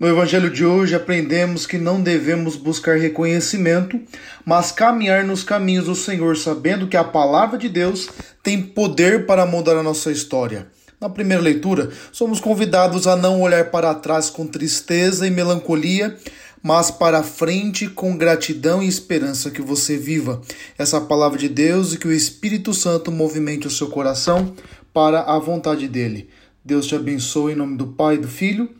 No Evangelho de hoje aprendemos que não devemos buscar reconhecimento, mas caminhar nos caminhos do Senhor, sabendo que a palavra de Deus tem poder para mudar a nossa história. Na primeira leitura, somos convidados a não olhar para trás com tristeza e melancolia, mas para frente com gratidão e esperança que você viva essa palavra de Deus e que o Espírito Santo movimente o seu coração para a vontade dele. Deus te abençoe em nome do Pai, do Filho